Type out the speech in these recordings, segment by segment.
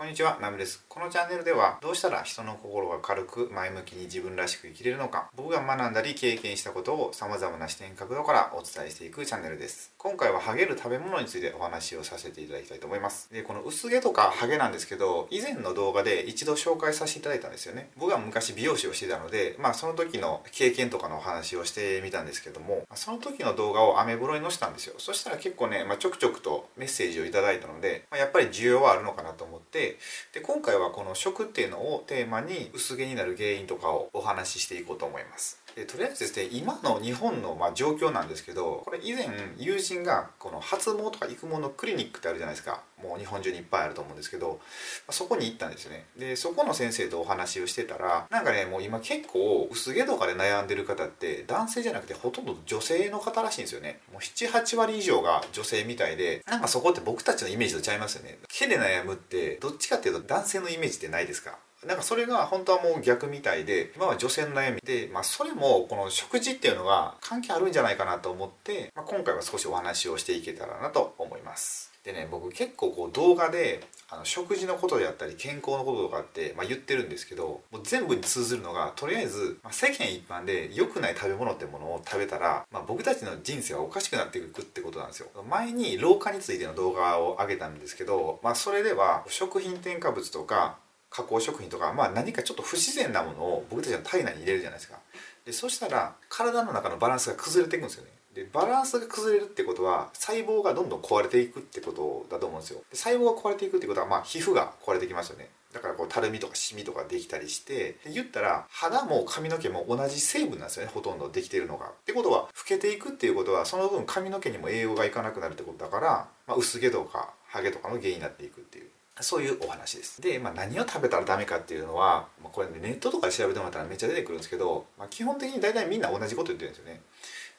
こんにちは、ナムです。このチャンネルでは、どうしたら人の心が軽く前向きに自分らしく生きれるのか、僕が学んだり経験したことを様々な視点角度からお伝えしていくチャンネルです。今回はハゲる食べ物についてお話をさせていただきたいと思います。で、この薄毛とかハゲなんですけど、以前の動画で一度紹介させていただいたんですよね。僕は昔美容師をしてたので、まあその時の経験とかのお話をしてみたんですけども、その時の動画をアメブロに載せたんですよ。そしたら結構ね、まあ、ちょくちょくとメッセージをいただいたので、まあ、やっぱり需要はあるのかなと思って、で、今回はこの食っていうのをテーマに薄毛になる原因とかをお話ししていこうと思います。でとりあえずですね今の日本のまあ状況なんですけどこれ以前友人がこの発毛とか育毛のクリニックってあるじゃないですか。もう日本中にいっぱいあると思うんですけどまそこに行ったんですよね。でそこの先生とお話をしてたらなんかねもう今結構薄毛とかで悩んでる方って男性じゃなくてほとんど女性の方らしいんですよね。もう78割以上が女性みたいでなんかそこって僕たちのイメージとちゃいますよね。毛で悩むってどっちかっていうと男性のイメージってないですか？なんかそれが本当はもう逆みたいで今は女性の悩みで、まあ、それもこの食事っていうのが関係あるんじゃないかなと思って、まあ、今回は少しお話をしていけたらなと思います。でね僕結構こう動画であの食事のことであったり健康のこととかって、まあ、言ってるんですけどもう全部に通ずるのがとりあえず、まあ、世間一般で良くない食べ物ってものを食べたら、まあ、僕たちの人生はおかしくなっていくってことなんですよ。前に老化についての動画を上げたんですけど、まあ、それでは食品添加物とか加工食品とか、まあ、何かちょっと不自然なものを僕たちの体内に入れるじゃないですか。でそしたら体の中のバランスが崩れていくんですよね。でバランスが崩れるってことは細胞がどんどん壊れていくってことだと思うんですよ。で細胞が壊れていくってことは、まあ、皮膚が壊れてきますよね。だからこうたるみとかシミとかできたりして言ったら肌も髪の毛も同じ成分なんですよねほとんどできてるのが。ってことは老けていくっていうことはその分髪の毛にも栄養がいかなくなるってことだから、まあ、薄毛とかハゲとかの原因になっていくっていう。そういうお話です。で、まあ、何を食べたらダメかっていうのは、まあ、これ、ね、ネットとかで調べてもらったらめっちゃ出てくるんですけど、まあ、基本的に大体みんな同じこと言ってるんですよね。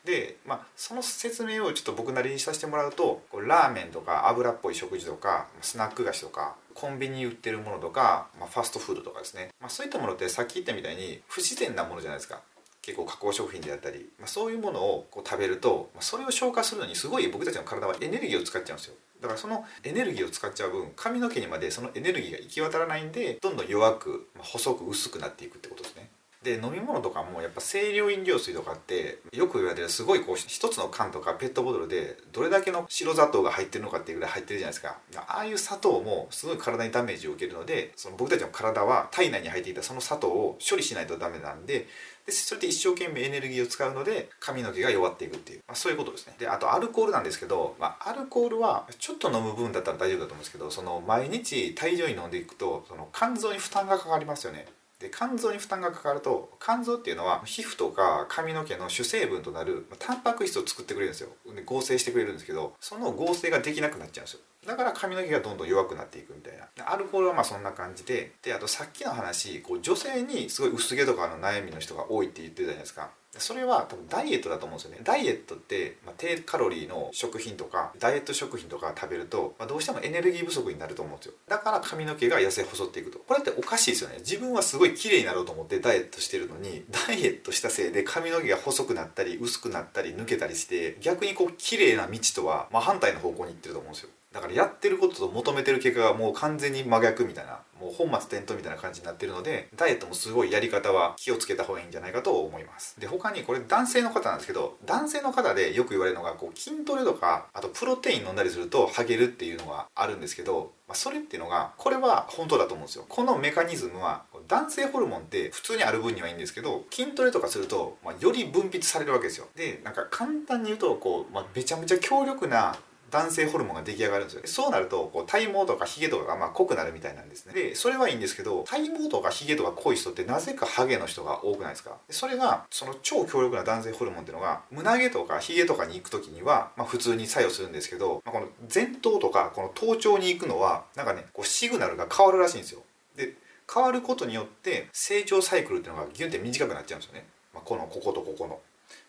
で、まあ、その説明をちょっと僕なりにさせてもらうとこうラーメンとか油っぽい食事とかスナック菓子とかコンビニに売ってるものとか、まあ、ファストフードとかですね、まあ、そういったものってさっき言ったみたいに不自然なものじゃないですか。結構加工食品であったり、まあ、そういうものをこう食べると、まあ、それを消化するのにすごい僕たちの体はエネルギーを使っちゃうんですよ。だからそのエネルギーを使っちゃう分髪の毛にまでそのエネルギーが行き渡らないんでどんどん弱く細く薄くなっていくってことですね。で飲み物とかもやっぱ清涼飲料水とかってよく言われてるすごいこう一つの缶とかペットボトルでどれだけの白砂糖が入ってるのかっていうぐらい入ってるじゃないですか。ああいう砂糖もすごい体にダメージを受けるのでその僕たちの体は体内に入っていたその砂糖を処理しないとダメなんででそれで一生懸命エネルギーを使うので髪の毛が弱っていくっていう、まあ、そういうことですね。であとアルコールなんですけど、まあ、アルコールはちょっと飲む分だったら大丈夫だと思うんですけどその毎日大量に飲んでいくとその肝臓に負担がかかりますよね。で肝臓に負担がかかると肝臓っていうのは皮膚とか髪の毛の主成分となるタンパク質を作ってくれるんですよ。で合成してくれるんですけどその合成ができなくなっちゃうんですよ。だから髪の毛がどんどん弱くなっていくみたいな。アルコールはまあそんな感じで。であとさっきの話こう女性にすごい薄毛とかの悩みの人が多いって言ってたじゃないですか。それは多分ダイエットだと思うんですよね。ダイエットって、まあ、低カロリーの食品とかダイエット食品とか食べると、まあ、どうしてもエネルギー不足になると思うんですよ。だから髪の毛が痩せ細っていくと。これっておかしいですよね。自分はすごい綺麗になろうと思ってダイエットしてるのにダイエットしたせいで髪の毛が細くなったり薄くなったり抜けたりして逆にこう綺麗な道とは真反対の方向に行ってると思うんですよ。だからやってることと求めてる結果がもう完全に真逆みたいなもう本末転倒みたいな感じになってるのでダイエットもすごいやり方は気をつけた方がいいんじゃないかと思います。で他にこれ男性の方なんですけど男性の方でよく言われるのがこう筋トレとかあとプロテイン飲んだりするとハゲるっていうのがあるんですけどまあそれっていうのがこれは本当だと思うんですよ。このメカニズムは男性ホルモンって普通にある分にはいいんですけど筋トレとかすると、ま、より分泌されるわけですよ。でなんか簡単に言うとこう、まあ、めちゃめちゃ強力な男性ホルモンが出来上がるんですよ。そうなるとこう体毛とかヒゲとかがまあ濃くなるみたいなんですね。でそれはいいんですけど体毛とかヒゲとか濃い人ってなぜかハゲの人が多くないですか？それがその超強力な男性ホルモンっていうのが胸毛とかヒゲとかに行く時には、まあ、普通に作用するんですけど、まあ、この前頭とかこの頭頂に行くのはなんかねこうシグナルが変わるらしいんですよ。で変わることによって成長サイクルっていうのがギュンって短くなっちゃうんですよね、まあ、このこことここの。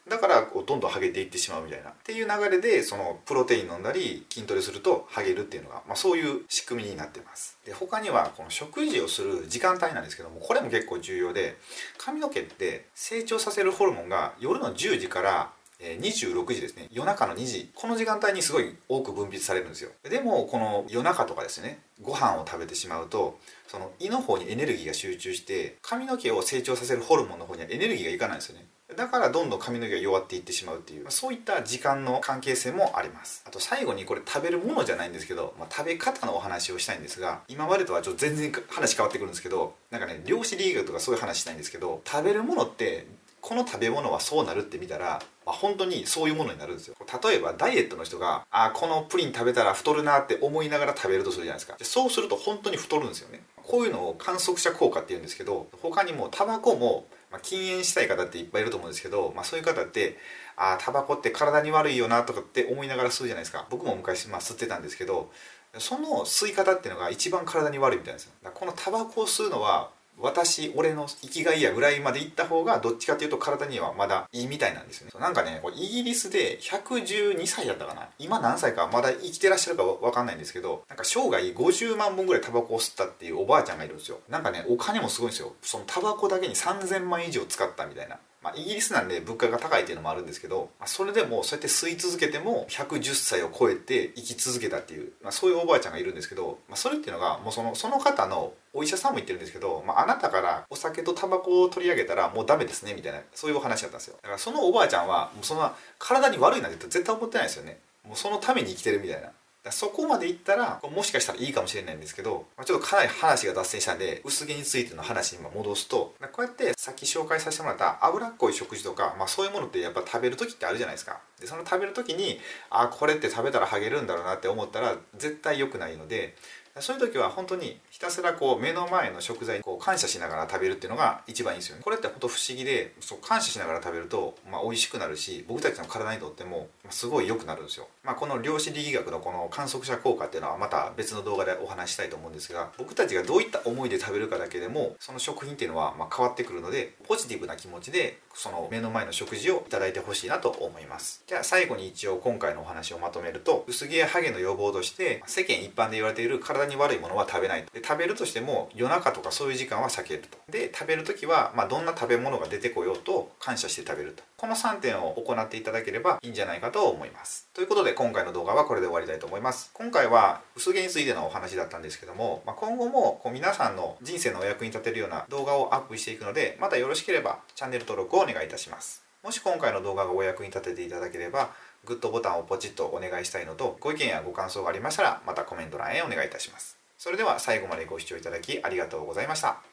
だからこうどんどんハゲていってしまうみたいな。っていう流れでそのプロテイン飲んだり筋トレするとハゲるっていうのが、まあ、そういう仕組みになってます。で他にはこの食事をする時間帯なんですけどもこれも結構重要で髪の毛って成長させるホルモンが夜の10時から26時ですね。夜中の2時。この時間帯にすごい多く分泌されるんですよ。でもこの夜中とかですねご飯を食べてしまうとその胃の方にエネルギーが集中して髪の毛を成長させるホルモンの方にはエネルギーがいかないんですよね。だからどんどん髪の毛が弱っていってしまうっていう、ま、そういった時間の関係性もあります。あと最後にこれ食べるものじゃないんですけど、まあ、食べ方のお話をしたいんですが今までとはちょっと全然話変わってくるんですけどなんかね量子力学とかそういう話したいんですけど食べるものってこの食べ物はそうなるって見たら、まあ、本当にそういうものになるんですよ。例えばダイエットの人があこのプリン食べたら太るなって思いながら食べるとするじゃないですか。そうすると本当に太るんですよね。こういうのを観測者効果っていうんですけど他にもタバコもまあ、禁煙したい方っていっぱいいると思うんですけど、まあ、そういう方ってああタバコって体に悪いよなとかって思いながら吸うじゃないですか。僕も昔、まあ、吸ってたんですけどその吸い方っていうのが一番体に悪いみたいなんですよ。このタバコを吸うのは私俺の生きがいやぐらいまで行った方がどっちかっていうと体にはまだいいみたいなんですよね。なんかねイギリスで112歳だったかな。今何歳かまだ生きてらっしゃるか分かんないんですけどなんか生涯50万本ぐらいタバコを吸ったっていうおばあちゃんがいるんですよ。なんかねお金もすごいんですよ。そのタバコだけに3000万以上使ったみたいな。まあ、イギリスなんで物価が高いっていうのもあるんですけど、まあ、それでもそうやって吸い続けても110歳を超えて生き続けたっていう、まあ、そういうおばあちゃんがいるんですけど、まあ、それっていうのがもうそのその方のお医者さんも言ってるんですけど、まあ、あなたからお酒とタバコを取り上げたらもうダメですねみたいなそういうお話だったんですよ。だからそのおばあちゃんはもうそんな体に悪いなんて絶対思ってないですよね。もうそのために生きてるみたいな。そこまでいったらもしかしたらいいかもしれないんですけどまちょっとかなり話が脱線したんで薄毛についての話に戻すとこうやってさっき紹介させてもらった脂っこい食事とか、まあ、そういうものってやっぱ食べる時ってあるじゃないですか。でその食べる時にあこれって食べたらハゲるんだろうなって思ったら絶対良くないのでそういう時は本当にひたすらこう目の前の食材にこう感謝しながら食べるっていうのが一番いいんですよね。これって本当不思議でそう感謝しながら食べると、まあ、美味しくなるし僕たちの体にとってもすごい良くなるんですよ、まあ、この量子力学のこの観測者効果っていうのはまた別の動画でお話したいと思うんですが僕たちがどういった思いで食べるかだけでもその食品っていうのはま変わってくるのでポジティブな気持ちでその目の前の食事をいただいてほしいなと思います。じゃあ最後に一応今回のお話をまとめると薄毛やハゲの予防として世間一般で言われている体に悪いものは食べないで食べるとしても夜中とかそういう時間は避けると。で食べる時は、まあ、どんな食べ物が出てこようと感謝して食べると。この3点を行っていただければいいんじゃないかと思います。ということで今回の動画はこれで終わりたいと思います。今回は薄毛についてのお話だったんですけども、まあ、今後もこう皆さんの人生のお役に立てるような動画をアップしていくのでまたよろしければチャンネル登録をお願いいたします。もし今回の動画がお役に立てていただければグッドボタンをポチッとお願いしたいのとご意見やご感想がありましたらまたコメント欄へお願いいたします。それでは最後までご視聴いただきありがとうございました。